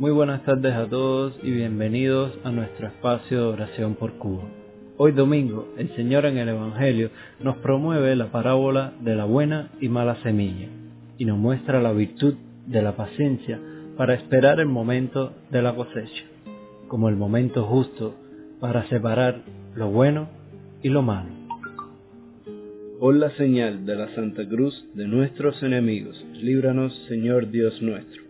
Muy buenas tardes a todos y bienvenidos a nuestro espacio de oración por Cuba. Hoy domingo, el Señor en el Evangelio nos promueve la parábola de la buena y mala semilla y nos muestra la virtud de la paciencia para esperar el momento de la cosecha, como el momento justo para separar lo bueno y lo malo. Por la señal de la Santa Cruz de nuestros enemigos, líbranos, Señor Dios nuestro.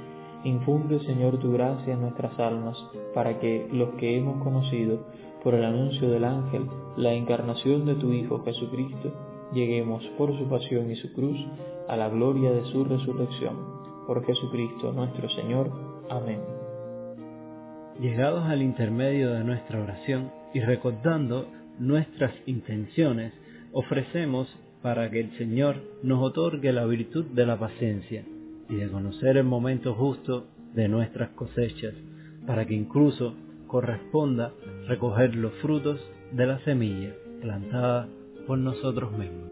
Infunde, Señor, tu gracia en nuestras almas, para que los que hemos conocido por el anuncio del ángel, la encarnación de tu Hijo Jesucristo, lleguemos por su pasión y su cruz a la gloria de su resurrección. Por Jesucristo nuestro Señor. Amén. Llegados al intermedio de nuestra oración y recordando nuestras intenciones, ofrecemos para que el Señor nos otorgue la virtud de la paciencia y de conocer el momento justo de nuestras cosechas, para que incluso corresponda recoger los frutos de la semilla plantada por nosotros mismos.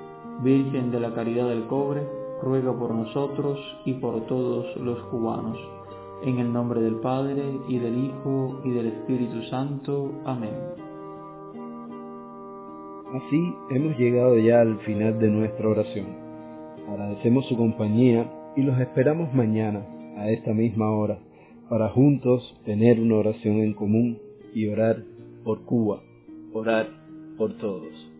Virgen de la Caridad del Cobre, ruega por nosotros y por todos los cubanos. En el nombre del Padre, y del Hijo, y del Espíritu Santo. Amén. Así hemos llegado ya al final de nuestra oración. Agradecemos su compañía y los esperamos mañana a esta misma hora para juntos tener una oración en común y orar por Cuba, orar por todos.